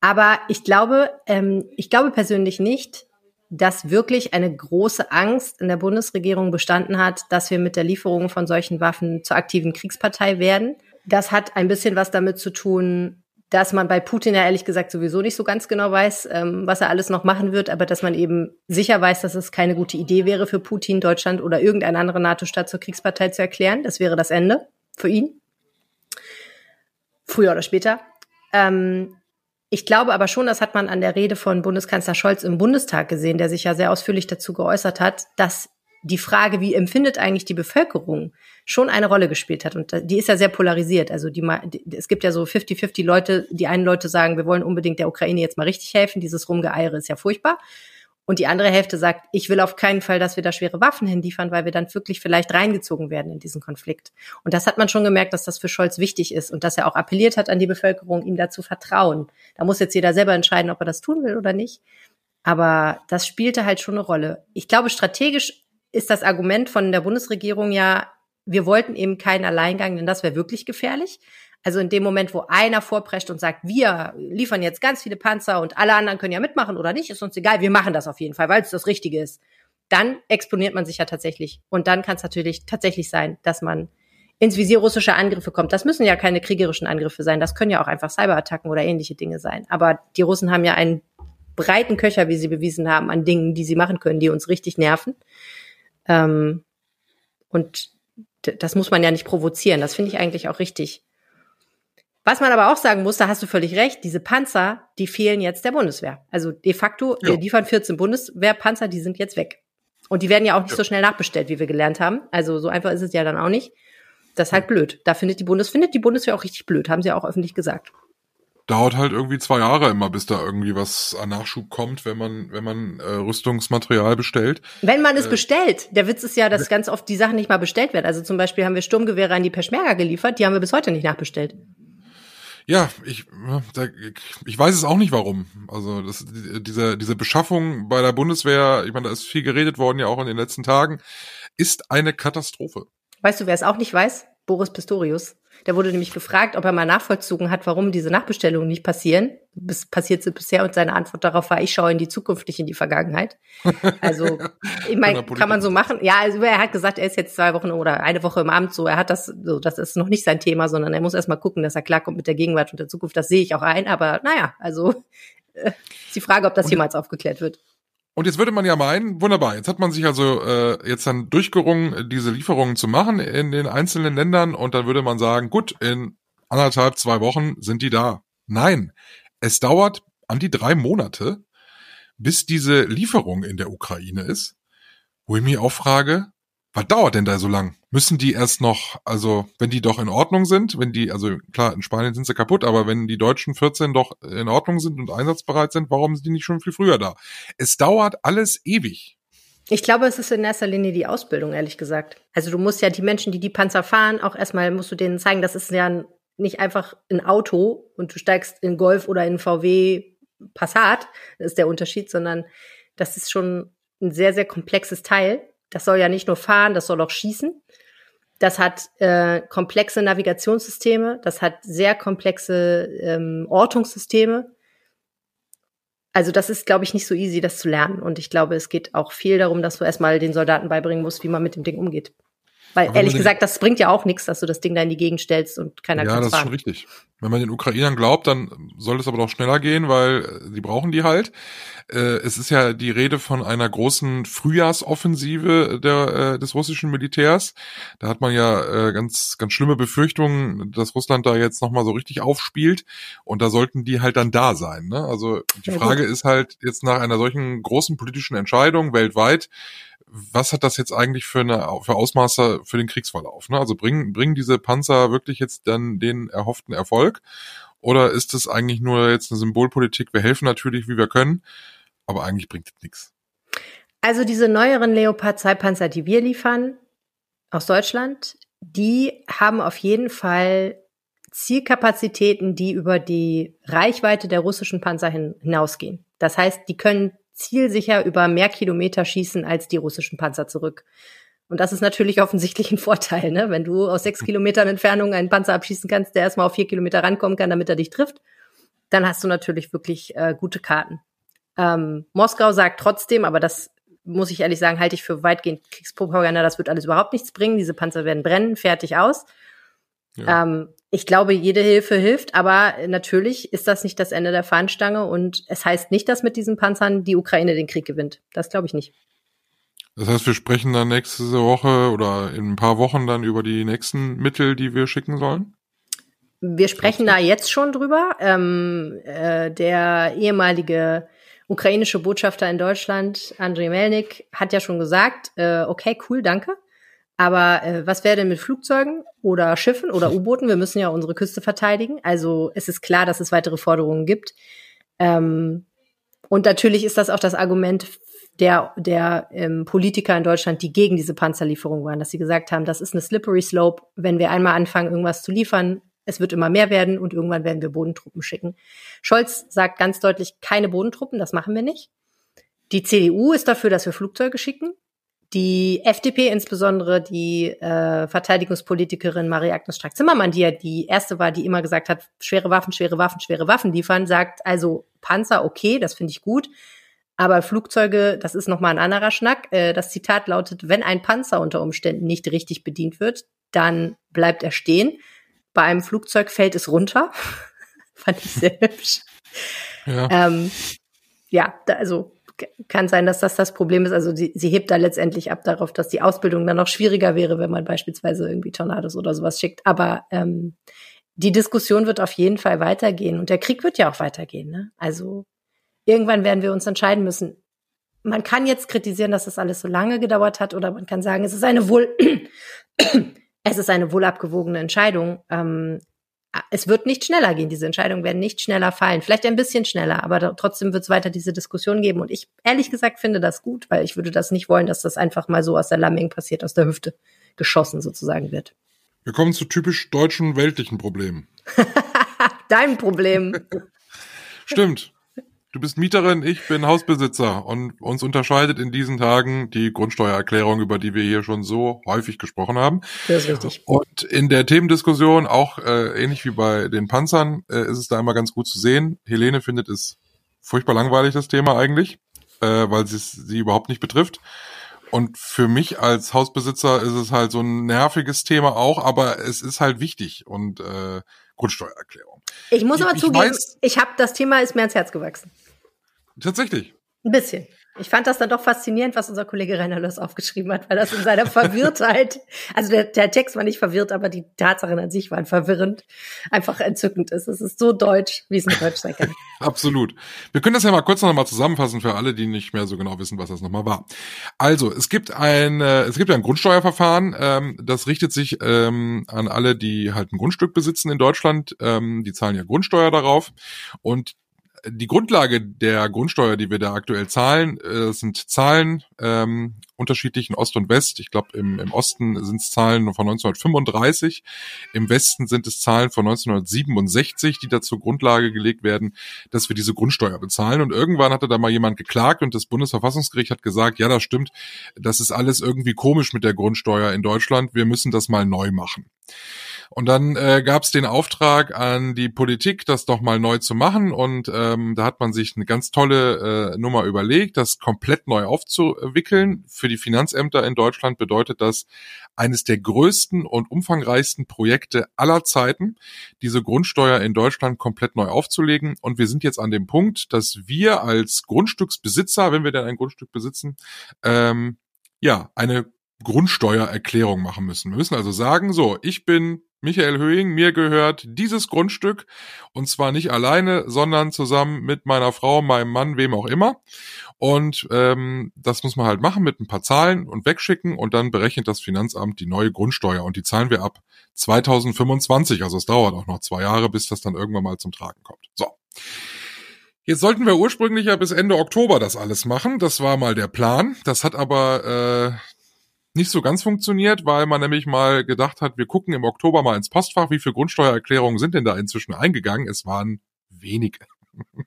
Aber ich glaube, ähm, ich glaube persönlich nicht, dass wirklich eine große Angst in der Bundesregierung bestanden hat, dass wir mit der Lieferung von solchen Waffen zur aktiven Kriegspartei werden. Das hat ein bisschen was damit zu tun, dass man bei Putin ja ehrlich gesagt sowieso nicht so ganz genau weiß, ähm, was er alles noch machen wird, aber dass man eben sicher weiß, dass es keine gute Idee wäre für Putin, Deutschland oder irgendeine andere NATO-Staat zur Kriegspartei zu erklären. Das wäre das Ende für ihn. Früher oder später. Ähm, ich glaube aber schon, das hat man an der Rede von Bundeskanzler Scholz im Bundestag gesehen, der sich ja sehr ausführlich dazu geäußert hat, dass die Frage, wie empfindet eigentlich die Bevölkerung, schon eine Rolle gespielt hat. Und die ist ja sehr polarisiert. Also die, es gibt ja so 50-50 Leute, die einen Leute sagen, wir wollen unbedingt der Ukraine jetzt mal richtig helfen. Dieses Rumgeeire ist ja furchtbar. Und die andere Hälfte sagt, ich will auf keinen Fall, dass wir da schwere Waffen hinliefern, weil wir dann wirklich vielleicht reingezogen werden in diesen Konflikt. Und das hat man schon gemerkt, dass das für Scholz wichtig ist und dass er auch appelliert hat an die Bevölkerung, ihm dazu vertrauen. Da muss jetzt jeder selber entscheiden, ob er das tun will oder nicht. Aber das spielte halt schon eine Rolle. Ich glaube, strategisch ist das Argument von der Bundesregierung ja, wir wollten eben keinen Alleingang, denn das wäre wirklich gefährlich. Also in dem Moment, wo einer vorprescht und sagt, wir liefern jetzt ganz viele Panzer und alle anderen können ja mitmachen oder nicht, ist uns egal, wir machen das auf jeden Fall, weil es das Richtige ist. Dann exponiert man sich ja tatsächlich. Und dann kann es natürlich tatsächlich sein, dass man ins Visier russischer Angriffe kommt. Das müssen ja keine kriegerischen Angriffe sein. Das können ja auch einfach Cyberattacken oder ähnliche Dinge sein. Aber die Russen haben ja einen breiten Köcher, wie sie bewiesen haben, an Dingen, die sie machen können, die uns richtig nerven. Ähm, und das muss man ja nicht provozieren. Das finde ich eigentlich auch richtig. Was man aber auch sagen muss, da hast du völlig recht, diese Panzer, die fehlen jetzt der Bundeswehr. Also de facto, ja. wir liefern 14 Bundeswehrpanzer, die sind jetzt weg. Und die werden ja auch nicht ja. so schnell nachbestellt, wie wir gelernt haben. Also so einfach ist es ja dann auch nicht. Das ist halt blöd. Da findet die Bundes findet die Bundeswehr auch richtig blöd, haben sie auch öffentlich gesagt. Dauert halt irgendwie zwei Jahre immer, bis da irgendwie was an Nachschub kommt, wenn man wenn man äh, Rüstungsmaterial bestellt. Wenn man es äh, bestellt. Der Witz ist ja, dass ganz oft die Sachen nicht mal bestellt werden. Also zum Beispiel haben wir Sturmgewehre an die Peschmerga geliefert, die haben wir bis heute nicht nachbestellt. Ja, ich, ich weiß es auch nicht warum. Also das, diese, diese Beschaffung bei der Bundeswehr, ich meine, da ist viel geredet worden ja auch in den letzten Tagen, ist eine Katastrophe. Weißt du, wer es auch nicht weiß? Boris Pistorius. Der wurde nämlich gefragt, ob er mal nachvollzogen hat, warum diese Nachbestellungen nicht passieren. Bis, passiert sie bisher und seine Antwort darauf war, ich schaue in die Zukunft, nicht in die Vergangenheit. Also, ich meine, kann man so machen. Ja, also er hat gesagt, er ist jetzt zwei Wochen oder eine Woche im Amt so. Er hat das, so, das ist noch nicht sein Thema, sondern er muss erst mal gucken, dass er klarkommt mit der Gegenwart und der Zukunft. Das sehe ich auch ein. Aber naja, also äh, ist die Frage, ob das und, jemals aufgeklärt wird. Und jetzt würde man ja meinen, wunderbar, jetzt hat man sich also äh, jetzt dann durchgerungen, diese Lieferungen zu machen in den einzelnen Ländern und dann würde man sagen, gut, in anderthalb, zwei Wochen sind die da. Nein, es dauert an die drei Monate, bis diese Lieferung in der Ukraine ist, wo ich mich auch frage, was dauert denn da so lang? Müssen die erst noch, also wenn die doch in Ordnung sind, wenn die, also klar, in Spanien sind sie kaputt, aber wenn die deutschen 14 doch in Ordnung sind und einsatzbereit sind, warum sind die nicht schon viel früher da? Es dauert alles ewig. Ich glaube, es ist in erster Linie die Ausbildung, ehrlich gesagt. Also du musst ja die Menschen, die die Panzer fahren, auch erstmal musst du denen zeigen, das ist ja nicht einfach ein Auto und du steigst in Golf oder in VW Passat, ist der Unterschied, sondern das ist schon ein sehr, sehr komplexes Teil. Das soll ja nicht nur fahren, das soll auch schießen. Das hat äh, komplexe Navigationssysteme, das hat sehr komplexe ähm, Ortungssysteme. Also das ist, glaube ich, nicht so easy, das zu lernen. Und ich glaube, es geht auch viel darum, dass du erstmal den Soldaten beibringen musst, wie man mit dem Ding umgeht. Weil ehrlich gesagt, das bringt ja auch nichts, dass du das Ding da in die Gegend stellst und keiner kann Ja, das fahren. ist schon richtig. Wenn man den Ukrainern glaubt, dann soll es aber doch schneller gehen, weil äh, sie brauchen die halt. Äh, es ist ja die Rede von einer großen Frühjahrsoffensive der, äh, des russischen Militärs. Da hat man ja ganz, ganz schlimme Befürchtungen, dass Russland da jetzt nochmal so richtig aufspielt. Und da sollten die halt dann da sein. Ne? Also die Ja, Frage ist halt jetzt nach einer solchen großen politischen Entscheidung weltweit, was hat das jetzt eigentlich für eine für Ausmaße für den Kriegsverlauf? Ne? Also bringen bringen diese Panzer wirklich jetzt dann den erhofften Erfolg? Oder ist es eigentlich nur jetzt eine Symbolpolitik? Wir helfen natürlich, wie wir können, aber eigentlich bringt es nichts. Also diese neueren Leopard 2 Panzer, die wir liefern aus Deutschland, die haben auf jeden Fall Zielkapazitäten, die über die Reichweite der russischen Panzer hin, hinausgehen. Das heißt, die können zielsicher über mehr Kilometer schießen als die russischen Panzer zurück. Und das ist natürlich offensichtlich ein Vorteil, ne? Wenn du aus sechs Kilometern Entfernung einen Panzer abschießen kannst, der erstmal auf vier Kilometer rankommen kann, damit er dich trifft, dann hast du natürlich wirklich äh, gute Karten. Ähm, Moskau sagt trotzdem, aber das muss ich ehrlich sagen, halte ich für weitgehend Kriegspropaganda, das wird alles überhaupt nichts bringen. Diese Panzer werden brennen, fertig aus. Ja. Ähm, ich glaube, jede Hilfe hilft, aber natürlich ist das nicht das Ende der Fahnenstange und es heißt nicht, dass mit diesen Panzern die Ukraine den Krieg gewinnt. Das glaube ich nicht. Das heißt, wir sprechen dann nächste Woche oder in ein paar Wochen dann über die nächsten Mittel, die wir schicken sollen? Wir sprechen da jetzt schon drüber. Ähm, äh, der ehemalige ukrainische Botschafter in Deutschland, Andrei Melnik, hat ja schon gesagt, äh, okay, cool, danke. Aber äh, was wäre denn mit Flugzeugen oder Schiffen oder U-Booten? Wir müssen ja unsere Küste verteidigen. Also es ist klar, dass es weitere Forderungen gibt. Ähm, und natürlich ist das auch das Argument der, der ähm, Politiker in Deutschland, die gegen diese Panzerlieferung waren, dass sie gesagt haben, das ist eine slippery slope. Wenn wir einmal anfangen, irgendwas zu liefern, es wird immer mehr werden und irgendwann werden wir Bodentruppen schicken. Scholz sagt ganz deutlich, keine Bodentruppen, das machen wir nicht. Die CDU ist dafür, dass wir Flugzeuge schicken. Die FDP, insbesondere die äh, Verteidigungspolitikerin Marie-Agnes Strack-Zimmermann, die ja die erste war, die immer gesagt hat, schwere Waffen, schwere Waffen, schwere Waffen liefern, sagt also Panzer, okay, das finde ich gut. Aber Flugzeuge, das ist nochmal ein anderer Schnack. Äh, das Zitat lautet, wenn ein Panzer unter Umständen nicht richtig bedient wird, dann bleibt er stehen. Bei einem Flugzeug fällt es runter. Fand ich sehr hübsch. Ja. Ähm, ja, da, also kann sein, dass das das Problem ist. Also sie, sie hebt da letztendlich ab darauf, dass die Ausbildung dann noch schwieriger wäre, wenn man beispielsweise irgendwie Tornados oder sowas schickt. Aber ähm, die Diskussion wird auf jeden Fall weitergehen und der Krieg wird ja auch weitergehen. Ne? Also irgendwann werden wir uns entscheiden müssen. Man kann jetzt kritisieren, dass das alles so lange gedauert hat, oder man kann sagen, es ist eine wohl, es ist eine wohl abgewogene Entscheidung. Ähm, es wird nicht schneller gehen. Diese Entscheidungen werden nicht schneller fallen. Vielleicht ein bisschen schneller, aber trotzdem wird es weiter diese Diskussion geben. Und ich ehrlich gesagt finde das gut, weil ich würde das nicht wollen, dass das einfach mal so aus der Lamming passiert, aus der Hüfte geschossen sozusagen wird. Wir kommen zu typisch deutschen weltlichen Problemen. Dein Problem. Stimmt. Du bist Mieterin, ich bin Hausbesitzer und uns unterscheidet in diesen Tagen die Grundsteuererklärung, über die wir hier schon so häufig gesprochen haben. Das ist richtig. Und in der Themendiskussion, auch äh, ähnlich wie bei den Panzern, äh, ist es da immer ganz gut zu sehen. Helene findet es furchtbar langweilig, das Thema eigentlich, äh, weil es sie überhaupt nicht betrifft. Und für mich als Hausbesitzer ist es halt so ein nerviges Thema auch, aber es ist halt wichtig und äh, Grundsteuererklärung. Ich muss Ich- aber ich zugeben, weiß- ich habe das Thema ist mir ans Herz gewachsen. Tatsächlich. Ein bisschen. Ich fand das dann doch faszinierend, was unser Kollege Rainer Löss aufgeschrieben hat, weil das in seiner Verwirrtheit, also der, der, Text war nicht verwirrt, aber die Tatsachen an sich waren verwirrend, einfach entzückend ist. Es ist so deutsch, wie es in Deutsch sein kann. Absolut. Wir können das ja mal kurz noch mal zusammenfassen für alle, die nicht mehr so genau wissen, was das nochmal war. Also, es gibt ein, äh, es gibt ein Grundsteuerverfahren, ähm, das richtet sich ähm, an alle, die halt ein Grundstück besitzen in Deutschland. Ähm, die zahlen ja Grundsteuer darauf und die Grundlage der Grundsteuer, die wir da aktuell zahlen, äh, sind Zahlen ähm, unterschiedlichen Ost und West. Ich glaube, im, im Osten sind es Zahlen von 1935, im Westen sind es Zahlen von 1967, die dazu Grundlage gelegt werden, dass wir diese Grundsteuer bezahlen. Und irgendwann hatte da mal jemand geklagt und das Bundesverfassungsgericht hat gesagt, ja, das stimmt, das ist alles irgendwie komisch mit der Grundsteuer in Deutschland, wir müssen das mal neu machen. Und dann äh, gab es den Auftrag an die Politik, das doch mal neu zu machen. Und ähm, da hat man sich eine ganz tolle äh, Nummer überlegt, das komplett neu aufzuwickeln. Für die Finanzämter in Deutschland bedeutet das eines der größten und umfangreichsten Projekte aller Zeiten, diese Grundsteuer in Deutschland komplett neu aufzulegen. Und wir sind jetzt an dem Punkt, dass wir als Grundstücksbesitzer, wenn wir denn ein Grundstück besitzen, ähm, ja, eine Grundsteuererklärung machen müssen. Wir müssen also sagen, so, ich bin Michael Höhing, mir gehört dieses Grundstück und zwar nicht alleine, sondern zusammen mit meiner Frau, meinem Mann, wem auch immer. Und ähm, das muss man halt machen mit ein paar Zahlen und wegschicken und dann berechnet das Finanzamt die neue Grundsteuer und die zahlen wir ab 2025. Also es dauert auch noch zwei Jahre, bis das dann irgendwann mal zum Tragen kommt. So. Jetzt sollten wir ursprünglich ja bis Ende Oktober das alles machen. Das war mal der Plan. Das hat aber äh, nicht so ganz funktioniert, weil man nämlich mal gedacht hat, wir gucken im Oktober mal ins Postfach, wie viele Grundsteuererklärungen sind denn da inzwischen eingegangen. Es waren wenige.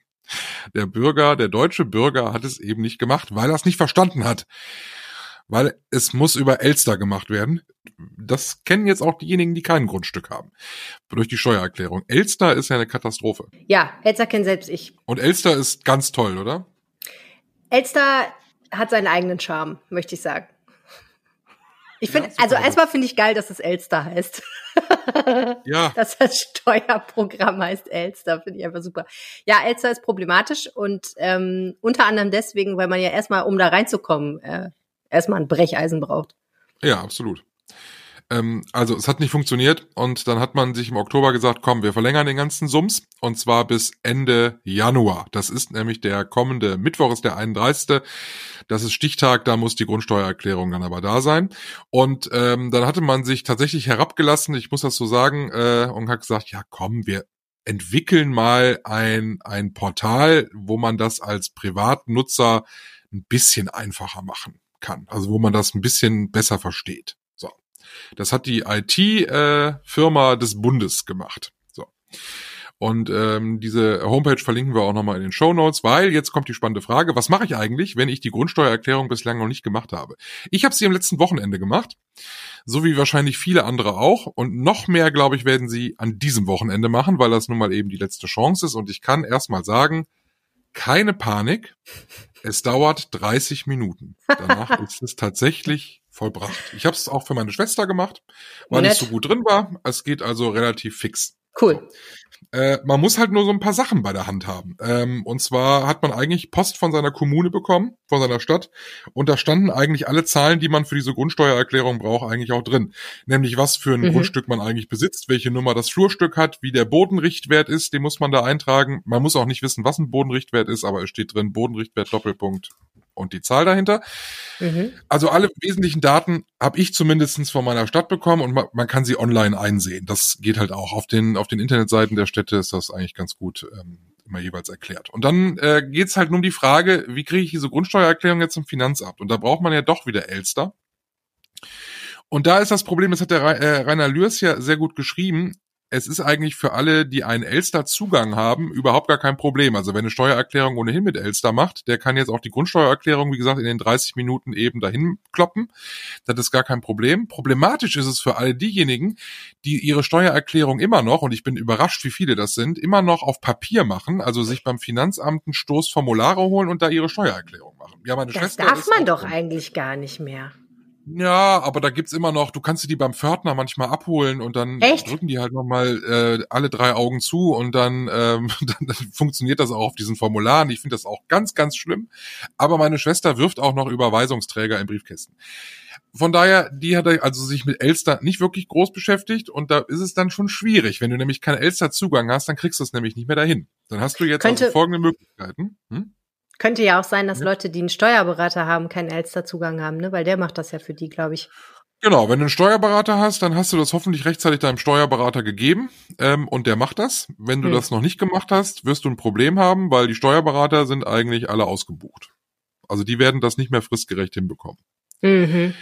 Der Bürger, der deutsche Bürger hat es eben nicht gemacht, weil er es nicht verstanden hat. Weil es muss über Elster gemacht werden. Das kennen jetzt auch diejenigen, die kein Grundstück haben. Durch die Steuererklärung. Elster ist ja eine Katastrophe. Ja, Elster kennt selbst ich. Und Elster ist ganz toll, oder? Elster hat seinen eigenen Charme, möchte ich sagen. Ich finde, ja, also erstmal finde ich geil, dass es Elster heißt. ja. Dass das Steuerprogramm heißt Elster, finde ich einfach super. Ja, Elster ist problematisch und ähm, unter anderem deswegen, weil man ja erstmal, um da reinzukommen, äh, erstmal ein Brecheisen braucht. Ja, absolut. Ähm, also es hat nicht funktioniert und dann hat man sich im Oktober gesagt, komm, wir verlängern den ganzen Sums und zwar bis Ende Januar. Das ist nämlich der kommende Mittwoch, ist der 31. Das ist Stichtag, da muss die Grundsteuererklärung dann aber da sein. Und ähm, dann hatte man sich tatsächlich herabgelassen, ich muss das so sagen, äh, und hat gesagt, ja komm, wir entwickeln mal ein, ein Portal, wo man das als Privatnutzer ein bisschen einfacher machen kann. Also wo man das ein bisschen besser versteht. Das hat die IT-Firma äh, des Bundes gemacht. So. Und ähm, diese Homepage verlinken wir auch nochmal in den Show Notes, weil jetzt kommt die spannende Frage, was mache ich eigentlich, wenn ich die Grundsteuererklärung bislang noch nicht gemacht habe? Ich habe sie am letzten Wochenende gemacht, so wie wahrscheinlich viele andere auch. Und noch mehr, glaube ich, werden sie an diesem Wochenende machen, weil das nun mal eben die letzte Chance ist. Und ich kann erstmal sagen, keine Panik. Es dauert 30 Minuten. Danach ist es tatsächlich vollbracht. Ich habe es auch für meine Schwester gemacht, weil Nett. ich so gut drin war. Es geht also relativ fix. Cool. Äh, man muss halt nur so ein paar Sachen bei der Hand haben. Ähm, und zwar hat man eigentlich Post von seiner Kommune bekommen, von seiner Stadt. Und da standen eigentlich alle Zahlen, die man für diese Grundsteuererklärung braucht, eigentlich auch drin. Nämlich was für ein mhm. Grundstück man eigentlich besitzt, welche Nummer das Flurstück hat, wie der Bodenrichtwert ist, den muss man da eintragen. Man muss auch nicht wissen, was ein Bodenrichtwert ist, aber es steht drin, Bodenrichtwert Doppelpunkt und die Zahl dahinter. Mhm. Also alle wesentlichen Daten habe ich zumindestens von meiner Stadt bekommen und man, man, kann sie online einsehen. Das geht halt auch. Auf den, auf den Internetseiten der Städte ist das eigentlich ganz gut ähm, immer jeweils erklärt. Und dann äh, geht es halt nur um die Frage, wie kriege ich diese Grundsteuererklärung jetzt zum Finanzamt? Und da braucht man ja doch wieder Elster. Und da ist das Problem, das hat der äh, Rainer Lürs ja sehr gut geschrieben, es ist eigentlich für alle, die einen Elster-Zugang haben, überhaupt gar kein Problem. Also wenn eine Steuererklärung ohnehin mit Elster macht, der kann jetzt auch die Grundsteuererklärung, wie gesagt, in den 30 Minuten eben dahin kloppen. Das ist gar kein Problem. Problematisch ist es für alle diejenigen, die ihre Steuererklärung immer noch, und ich bin überrascht, wie viele das sind, immer noch auf Papier machen, also sich beim Finanzamt einen Stoß Formulare holen und da ihre Steuererklärung machen. Ja, meine das Schwester darf man doch eigentlich gar nicht mehr. Ja, aber da gibt's immer noch, du kannst die beim Pförtner manchmal abholen und dann Echt? drücken die halt nochmal äh, alle drei Augen zu und dann, ähm, dann, dann funktioniert das auch auf diesen Formularen. Ich finde das auch ganz, ganz schlimm. Aber meine Schwester wirft auch noch Überweisungsträger in Briefkästen. Von daher, die hat also sich mit Elster nicht wirklich groß beschäftigt und da ist es dann schon schwierig. Wenn du nämlich keinen Elster-Zugang hast, dann kriegst du es nämlich nicht mehr dahin. Dann hast du jetzt Könnte- also folgende Möglichkeiten. Hm? Könnte ja auch sein, dass Ja. Leute, die einen Steuerberater haben, keinen Elster-Zugang haben, ne? Weil der macht das ja für die, glaube ich. Genau, wenn du einen Steuerberater hast, dann hast du das hoffentlich rechtzeitig deinem Steuerberater gegeben ähm, und der macht das. Wenn du Hm. das noch nicht gemacht hast, wirst du ein Problem haben, weil die Steuerberater sind eigentlich alle ausgebucht. Also die werden das nicht mehr fristgerecht hinbekommen. Mhm.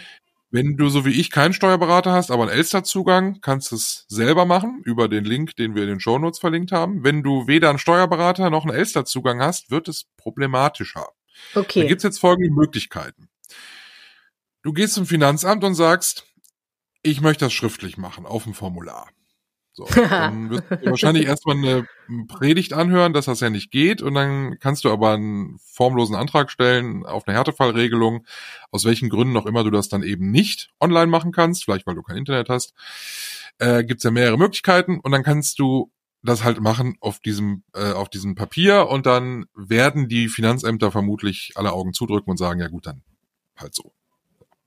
Wenn du so wie ich keinen Steuerberater hast, aber einen Elster-Zugang, kannst du es selber machen über den Link, den wir in den Shownotes verlinkt haben. Wenn du weder einen Steuerberater noch einen Elster-Zugang hast, wird es problematischer. Da Okay. gibt's jetzt folgende Möglichkeiten. Du gehst zum Finanzamt und sagst, ich möchte das schriftlich machen auf dem Formular. So, dann wirst du dir wahrscheinlich erstmal eine Predigt anhören, dass das ja nicht geht und dann kannst du aber einen formlosen Antrag stellen auf eine Härtefallregelung, aus welchen Gründen auch immer du das dann eben nicht online machen kannst, vielleicht weil du kein Internet hast. Äh, gibt's ja mehrere Möglichkeiten und dann kannst du das halt machen auf diesem äh, auf diesem Papier und dann werden die Finanzämter vermutlich alle Augen zudrücken und sagen ja gut dann halt so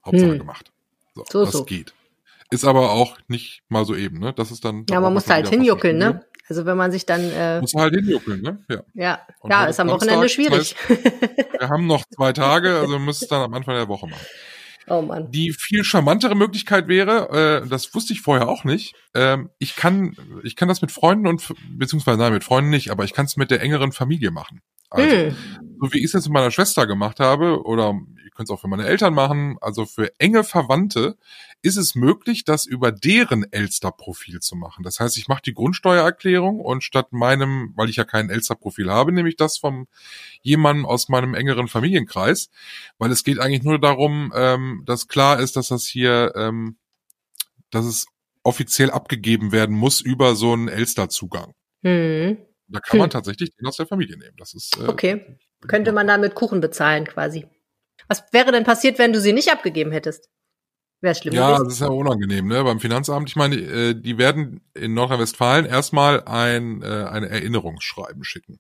Hauptsache Hm. gemacht so, So, das so. geht ist aber auch nicht mal so eben ne das ist dann Ja, man muss halt hinjuckeln, ne? Also wenn man sich dann, äh, muss halt hinjuckeln ne ja ja, ja, ist am Wochenende das schwierig. wir haben noch zwei Tage also wir müssen es dann am Anfang der Woche machen oh Mann. Die viel charmantere Möglichkeit wäre, äh, das wusste ich vorher auch nicht, ähm, ich kann, ich kann das mit Freunden und beziehungsweise nein, mit Freunden nicht, aber ich kann es mit der engeren Familie machen. Also, Hm. so wie ich es jetzt mit meiner Schwester gemacht habe, oder ihr könnt es auch für meine Eltern machen, also für enge Verwandte, ist es möglich, das über deren Elster-Profil zu machen. Das heißt, ich mache die Grundsteuererklärung und statt meinem, weil ich ja kein Elster-Profil habe, nehme ich das vom jemandem aus meinem engeren Familienkreis, weil es geht eigentlich nur darum, ähm, dass klar ist, dass das hier, ähm, dass es offiziell abgegeben werden muss über so einen Elster-Zugang. Hm. Da kann man Hm. tatsächlich den aus der Familie nehmen. Das ist äh, Okay. Könnte man damit Kuchen bezahlen quasi. Was wäre denn passiert, wenn du sie nicht abgegeben hättest? Wäre schlimm Ja, gewesen. das ist ja unangenehm, ne? Beim Finanzamt, ich meine, äh, die werden in Nordrhein-Westfalen erstmal ein äh, eine Erinnerungsschreiben schicken.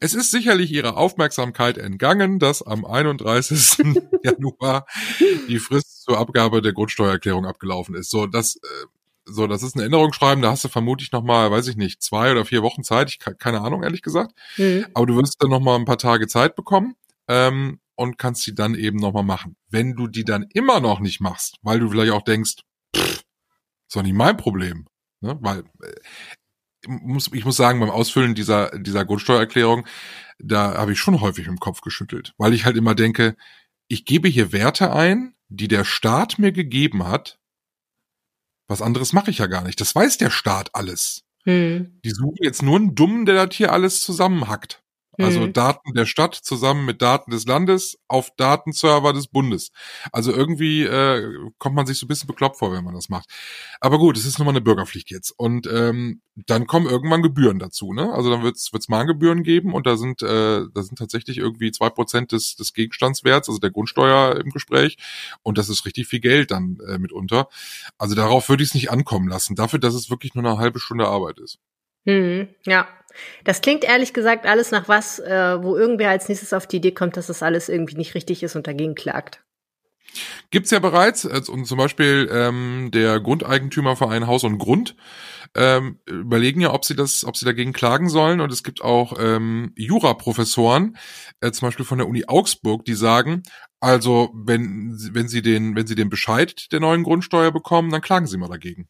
Es ist sicherlich ihrer Aufmerksamkeit entgangen, dass am 31. Januar die Frist zur Abgabe der Grundsteuererklärung abgelaufen ist. So, das äh, so, das ist ein Erinnerungsschreiben, da hast du vermutlich noch mal, weiß ich nicht, zwei oder vier Wochen Zeit. Ich ke- keine Ahnung, ehrlich gesagt. Hm. Aber du wirst dann noch mal ein paar Tage Zeit bekommen ähm, und kannst die dann eben noch mal machen. Wenn du die dann immer noch nicht machst, weil du vielleicht auch denkst, pff, ist doch nicht mein Problem, ne? weil äh, ich muss, ich muss sagen, beim Ausfüllen dieser dieser Grundsteuererklärung, da habe ich schon häufig im Kopf geschüttelt, weil ich halt immer denke, ich gebe hier Werte ein, die der Staat mir gegeben hat. Was anderes mache ich ja gar nicht. Das weiß der Staat alles. Hm. Die suchen jetzt nur einen Dummen, der das hier alles zusammenhackt. Also Hm. Daten der Stadt zusammen mit Daten des Landes auf Datenserver des Bundes. Also irgendwie äh, kommt man sich so ein bisschen bekloppt vor, wenn man das macht. Aber gut, es ist nun mal eine Bürgerpflicht jetzt. Und ähm, dann kommen irgendwann Gebühren dazu. Ne? Also dann wird's wird's Mahngebühren geben und da sind äh, da sind tatsächlich irgendwie zwei Prozent des des Gegenstandswerts, also der Grundsteuer im Gespräch. Und das ist richtig viel Geld dann äh, mitunter. Also darauf würde ich es nicht ankommen lassen. Dafür, dass es wirklich nur eine halbe Stunde Arbeit ist. Hm. Ja. Das klingt ehrlich gesagt alles nach was, äh, wo irgendwer als nächstes auf die Idee kommt, dass das alles irgendwie nicht richtig ist und dagegen klagt. Gibt's ja bereits, und zum Beispiel ähm, der Grundeigentümerverein Haus und Grund ähm, überlegen ja, ob sie das, ob sie dagegen klagen sollen. Und es gibt auch ähm, Juraprofessoren, äh, zum Beispiel von der Uni Augsburg, die sagen, also wenn, wenn sie den, wenn sie den Bescheid der neuen Grundsteuer bekommen, dann klagen sie mal dagegen.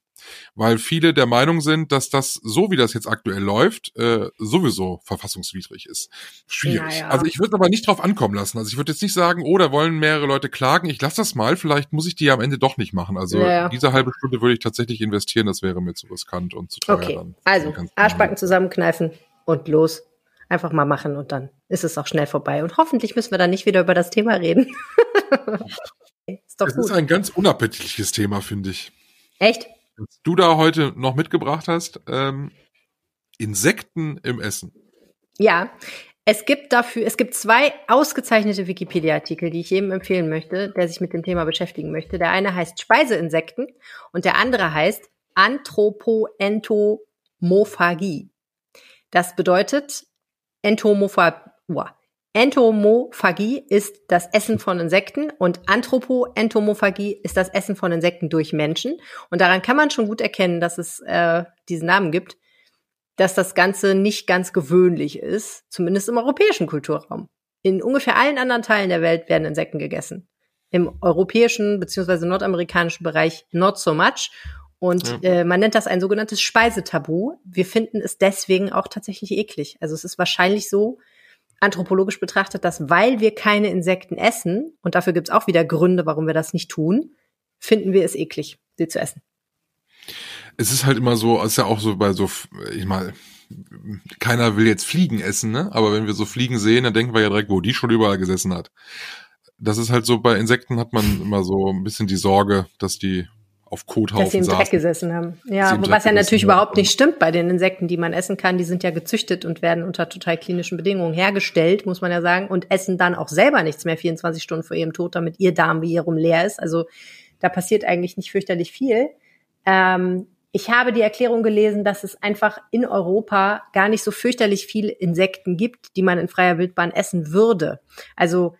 Weil viele der Meinung sind, dass das, so wie das jetzt aktuell läuft, äh, sowieso verfassungswidrig ist. Schwierig. Ja, ja. Also ich würde aber nicht drauf ankommen lassen. Also ich würde jetzt nicht sagen, oh, da wollen mehrere Leute klagen. Ich lasse das mal. Vielleicht muss ich die am Ende doch nicht machen. Also Ja, diese halbe Stunde würde ich tatsächlich investieren. Das wäre mir zu riskant und zu teuer. Okay. dann. Also, Arschbacken zusammenkneifen und los. Einfach mal machen und dann ist es auch schnell vorbei. Und hoffentlich müssen wir dann nicht wieder über das Thema reden. ist doch Es gut. ist ein ganz unappetitliches Thema, finde ich. Echt? Was du da heute noch mitgebracht hast, ähm, Insekten im Essen. Ja. Es gibt dafür, es gibt zwei ausgezeichnete Wikipedia-Artikel, die ich jedem empfehlen möchte, der sich mit dem Thema beschäftigen möchte. Der eine heißt Speiseinsekten und der andere heißt Anthropoentomophagie. Das bedeutet Entomophagie. Entomophagie ist das Essen von Insekten und Anthropoentomophagie ist das Essen von Insekten durch Menschen. Und daran kann man schon gut erkennen, dass es äh, diesen Namen gibt, dass das Ganze nicht ganz gewöhnlich ist, zumindest im europäischen Kulturraum. In ungefähr allen anderen Teilen der Welt werden Insekten gegessen. Im europäischen bzw. nordamerikanischen Bereich not so much. Und ja. äh, man nennt das ein sogenanntes Speisetabu. Wir finden es deswegen auch tatsächlich eklig. Also es ist wahrscheinlich so, anthropologisch betrachtet, dass weil wir keine Insekten essen, und dafür gibt es auch wieder Gründe, warum wir das nicht tun, finden wir es eklig, sie zu essen. Es ist halt immer so, es ist ja auch so bei so, ich mal, keiner will jetzt Fliegen essen, ne? Aber wenn wir so Fliegen sehen, dann denken wir ja direkt, wo die schon überall gesessen hat. Das ist halt so, bei Insekten hat man immer so ein bisschen die Sorge, dass die auf Kothaufen Dass sie im Dreck gesessen haben. Ja, was ja natürlich haben. überhaupt nicht stimmt bei den Insekten, die man essen kann. Die sind ja gezüchtet und werden unter total klinischen Bedingungen hergestellt, muss man ja sagen, und essen dann auch selber nichts mehr 24 Stunden vor ihrem Tod, damit ihr Darm wiederum leer ist. Also da passiert eigentlich nicht fürchterlich viel. Ähm, ich habe die Erklärung gelesen, dass es einfach in Europa gar nicht so fürchterlich viele Insekten gibt, die man in freier Wildbahn essen würde. Also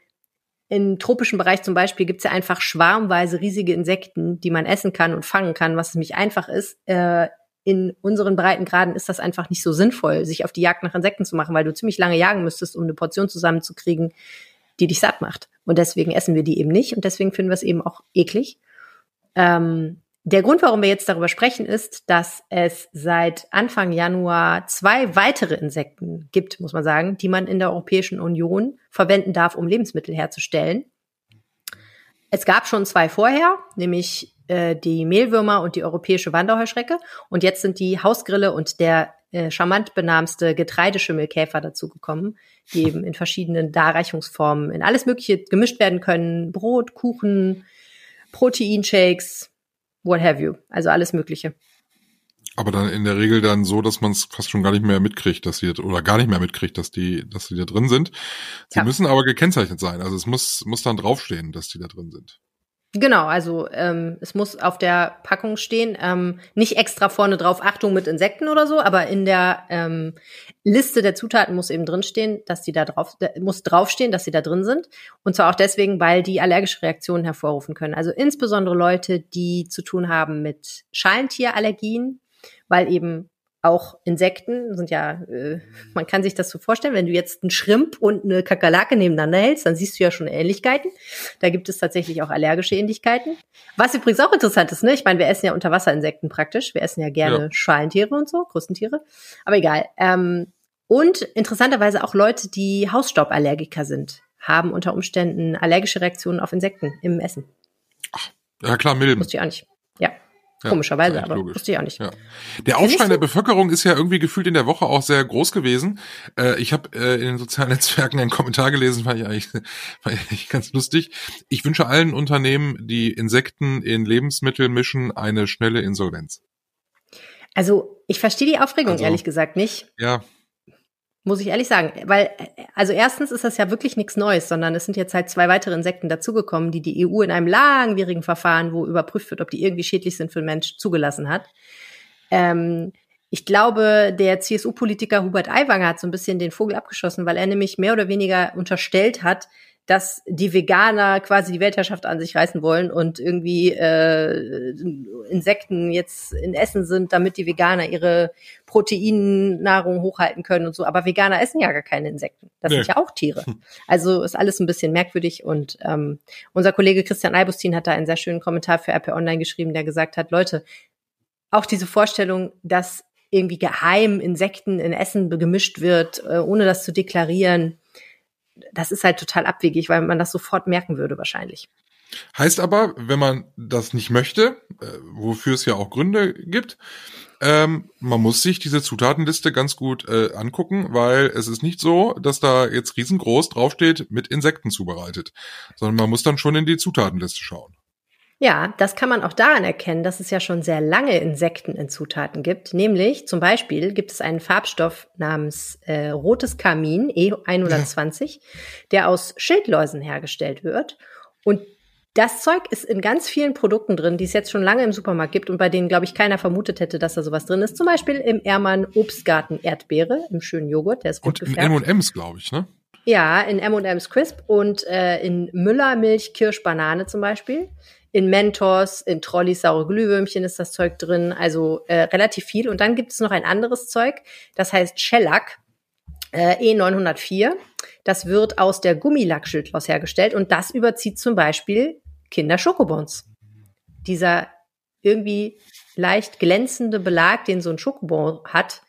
im tropischen Bereich zum Beispiel gibt es ja einfach schwarmweise riesige Insekten, die man essen kann und fangen kann, was nämlich einfach ist. Äh, in unseren Breitengraden ist das einfach nicht so sinnvoll, sich auf die Jagd nach Insekten zu machen, weil du ziemlich lange jagen müsstest, um eine Portion zusammenzukriegen, die dich satt macht. Und deswegen essen wir die eben nicht und deswegen finden wir es eben auch eklig. Ähm, der Grund, warum wir jetzt darüber sprechen, ist, dass es seit Anfang Januar zwei weitere Insekten gibt, muss man sagen, die man in der Europäischen Union verwenden darf, um Lebensmittel herzustellen. Es gab schon zwei vorher, nämlich äh, die Mehlwürmer und die europäische Wanderheuschrecke. Und jetzt sind die Hausgrille und der äh, charmant benamste Getreideschimmelkäfer dazugekommen, die eben in verschiedenen Darreichungsformen in alles Mögliche gemischt werden können. Brot, Kuchen, Proteinshakes, what have you. Also alles Mögliche. Aber dann in der Regel dann so, dass man es fast schon gar nicht mehr mitkriegt, dass sie oder gar nicht mehr mitkriegt, dass die, dass sie da drin sind. Sie ja. müssen aber gekennzeichnet sein. Also es muss muss dann draufstehen, dass die da drin sind. Genau, also ähm, es muss auf der Packung stehen, ähm, nicht extra vorne drauf Achtung mit Insekten oder so, aber in der ähm, Liste der Zutaten muss eben drinstehen, dass die da drauf muss draufstehen, dass sie da drin sind und zwar auch deswegen, weil die allergische Reaktionen hervorrufen können. Also insbesondere Leute, die zu tun haben mit Schalentierallergien, weil eben auch Insekten sind ja, äh, man kann sich das so vorstellen, wenn du jetzt einen Schrimp und eine Kakerlake nebeneinander hältst, dann siehst du ja schon Ähnlichkeiten. Da gibt es tatsächlich auch allergische Ähnlichkeiten. Was übrigens auch interessant ist, ne? Ich meine, wir essen ja Unterwasserinsekten praktisch. Wir essen ja gerne ja. Schalentiere und so, Krustentiere. Aber egal. Ähm, und interessanterweise auch Leute, die Hausstauballergiker sind, haben unter Umständen allergische Reaktionen auf Insekten im Essen. Ach, ja klar, Milben. Wusste ich auch nicht. Ja. Komischerweise, aber logisch. wusste ich auch nicht. Ja. Der Aufschrei der Bevölkerung ist ja irgendwie gefühlt in der Woche auch sehr groß gewesen. Äh, ich habe äh, in den sozialen Netzwerken einen Kommentar gelesen, fand ich eigentlich, fand ich ganz lustig. Ich wünsche allen Unternehmen, die Insekten in Lebensmittel mischen, eine schnelle Insolvenz. Also ich verstehe die Aufregung also, ehrlich gesagt nicht. Ja, muss ich ehrlich sagen. Weil, also erstens ist das ja wirklich nichts Neues, sondern es sind jetzt halt zwei weitere Insekten dazugekommen, die die EU in einem langwierigen Verfahren, wo überprüft wird, ob die irgendwie schädlich sind für den Mensch, zugelassen hat. Ähm, ich glaube, der CSU-Politiker Hubert Aiwanger hat so ein bisschen den Vogel abgeschossen, weil er nämlich mehr oder weniger unterstellt hat, dass die Veganer quasi die Weltherrschaft an sich reißen wollen und irgendwie äh, Insekten jetzt in Essen sind, damit die Veganer ihre Proteinnahrung hochhalten können und so. Aber Veganer essen ja gar keine Insekten. Das nee. sind ja auch Tiere. Also ist alles ein bisschen merkwürdig. Und ähm, unser Kollege Christian Albustin hat da einen sehr schönen Kommentar für RP Online geschrieben, der gesagt hat, Leute, auch diese Vorstellung, dass irgendwie geheim Insekten in Essen gemischt wird, äh, ohne das zu deklarieren, das ist halt total abwegig, weil man das sofort merken würde wahrscheinlich. Heißt aber, wenn man das nicht möchte, äh, wofür es ja auch Gründe gibt, ähm, man muss sich diese Zutatenliste ganz gut äh, angucken, weil es ist nicht so, dass da jetzt riesengroß draufsteht, mit Insekten zubereitet, sondern man muss dann schon in die Zutatenliste schauen. Ja, das kann man auch daran erkennen, dass es ja schon sehr lange Insekten in Zutaten gibt. Nämlich zum Beispiel gibt es einen Farbstoff namens äh, rotes Kamin E120, ja. der aus Schildläusen hergestellt wird. Und das Zeug ist in ganz vielen Produkten drin, die es jetzt schon lange im Supermarkt gibt und bei denen, glaube ich, keiner vermutet hätte, dass da sowas drin ist. Zum Beispiel im Ermann Obstgarten Erdbeere, im schönen Joghurt, der ist rot Und im M&M's, glaube ich, ne? Ja, in M&M's Crisp und äh, in Müller Milch Kirsch Banane zum Beispiel. In Mentos, in Trolleys saure Glühwürmchen ist das Zeug drin, also äh, relativ viel. Und dann gibt es noch ein anderes Zeug, das heißt Shellac, äh, E904. Das wird aus der Gummilackschildlaus hergestellt und das überzieht zum Beispiel Kinder Schokobons. Dieser irgendwie leicht glänzende Belag, den so ein Schokobon hat,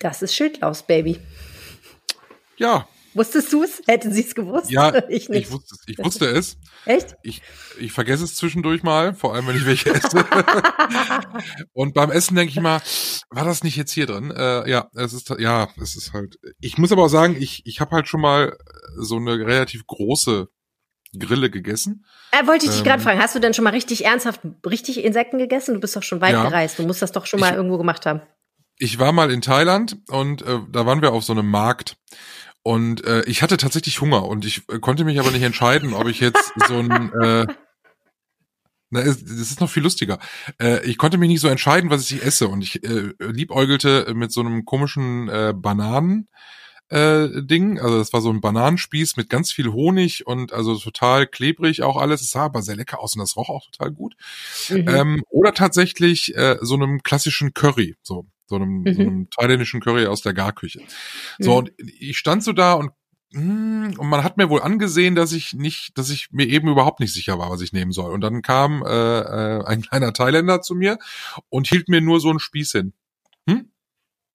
das ist Schildlaus, Baby. Ja, Wusstest du es? Hätten sie es gewusst? Ja, ich nicht. Ich wusste, ich wusste es. Echt? Ich, ich vergesse es zwischendurch mal, vor allem wenn ich welche esse. und beim Essen denke ich mal, war das nicht jetzt hier drin? Äh, ja, es ist ja, es ist halt. Ich muss aber auch sagen, ich ich habe halt schon mal so eine relativ große Grille gegessen. Äh, wollte ich dich ähm, gerade fragen, hast du denn schon mal richtig ernsthaft richtig Insekten gegessen? Du bist doch schon weit ja, gereist, du musst das doch schon mal ich, irgendwo gemacht haben. Ich war mal in Thailand und äh, da waren wir auf so einem Markt und äh, ich hatte tatsächlich Hunger und ich äh, konnte mich aber nicht entscheiden, ob ich jetzt so ein äh, na, das ist noch viel lustiger. Äh, ich konnte mich nicht so entscheiden, was ich esse. Und ich äh, liebäugelte mit so einem komischen äh, Bananen. Äh, Ding, also das war so ein Bananenspieß mit ganz viel Honig und also total klebrig auch alles. Es sah aber sehr lecker aus und das roch auch total gut. Mhm. Ähm, oder tatsächlich äh, so einem klassischen Curry, so so einem, mhm. so einem thailändischen Curry aus der Garküche. So, mhm. und ich stand so da und hm, und man hat mir wohl angesehen, dass ich nicht, dass ich mir eben überhaupt nicht sicher war, was ich nehmen soll. Und dann kam äh, äh, ein kleiner Thailänder zu mir und hielt mir nur so einen Spieß hin. Hm?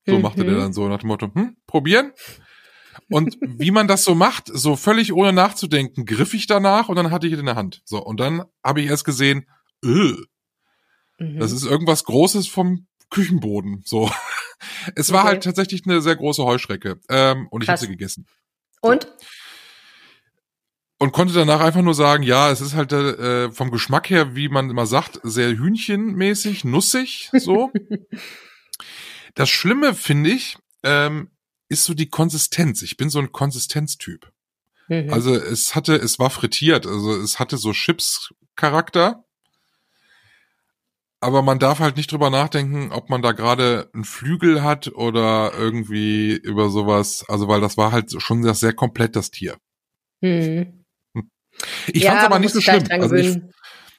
So mhm. machte der mhm. dann so nach dem Motto, hm, probieren. Und wie man das so macht, so völlig ohne nachzudenken, griff ich danach und dann hatte ich ihn in der Hand. So, und dann habe ich erst gesehen, öh, das ist irgendwas Großes vom Küchenboden. So. Es war halt tatsächlich eine sehr große Heuschrecke. Ähm, und ich habe sie gegessen. Und? Und konnte danach einfach nur sagen, ja, es ist halt äh, vom Geschmack her, wie man immer sagt, sehr hühnchenmäßig, nussig, so. das Schlimme, finde ich, ähm, ist so die Konsistenz. Ich bin so ein Konsistenztyp. Mhm. Also es hatte, es war frittiert, also es hatte so Chips-Charakter aber man darf halt nicht drüber nachdenken, ob man da gerade einen Flügel hat oder irgendwie über sowas. Also, weil das war halt schon sehr, sehr komplett das Tier. Hm. Ich ja, fand's aber nicht so schlimm. Also ich,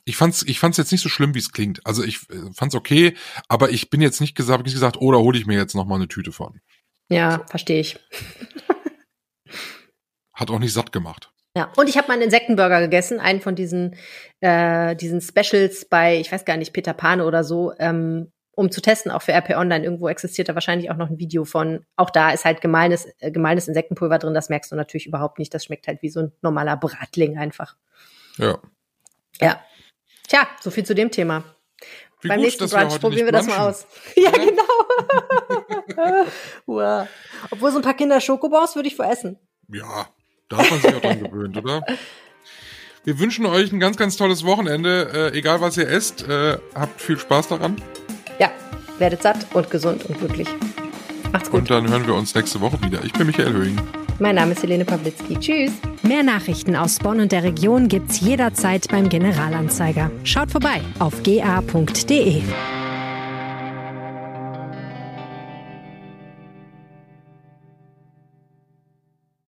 ich fand's, ich fand's jetzt nicht so schlimm, wie es klingt. Also ich äh, fand's okay, aber ich bin jetzt nicht gesagt, nicht gesagt, oh, da hole ich mir jetzt noch mal eine Tüte von. Ja, verstehe ich. Hat auch nicht satt gemacht. Ja, und ich habe mal einen Insektenburger gegessen, einen von diesen, äh, diesen Specials bei, ich weiß gar nicht, Peter Pane oder so, ähm, um zu testen, auch für RP Online. Irgendwo existiert da wahrscheinlich auch noch ein Video von. Auch da ist halt gemeines, äh, gemeines Insektenpulver drin, das merkst du natürlich überhaupt nicht. Das schmeckt halt wie so ein normaler Bratling einfach. Ja. Ja. Tja, so viel zu dem Thema. Wie Beim gut, nächsten Brunch probieren wir das mal aus. ja, genau. wow. Obwohl so ein paar Kinder Schokobons würde ich vor essen. Ja, da hat man sich auch dran gewöhnt, oder? Wir wünschen euch ein ganz, ganz tolles Wochenende. Äh, egal, was ihr esst, äh, habt viel Spaß daran. Ja, werdet satt und gesund und glücklich. Macht's gut. Und dann hören wir uns nächste Woche wieder. Ich bin Michael Höhing. Mein Name ist Helene Pawlitzki. Tschüss. Mehr Nachrichten aus Bonn und der Region gibt's jederzeit beim Generalanzeiger. Schaut vorbei auf ga.de.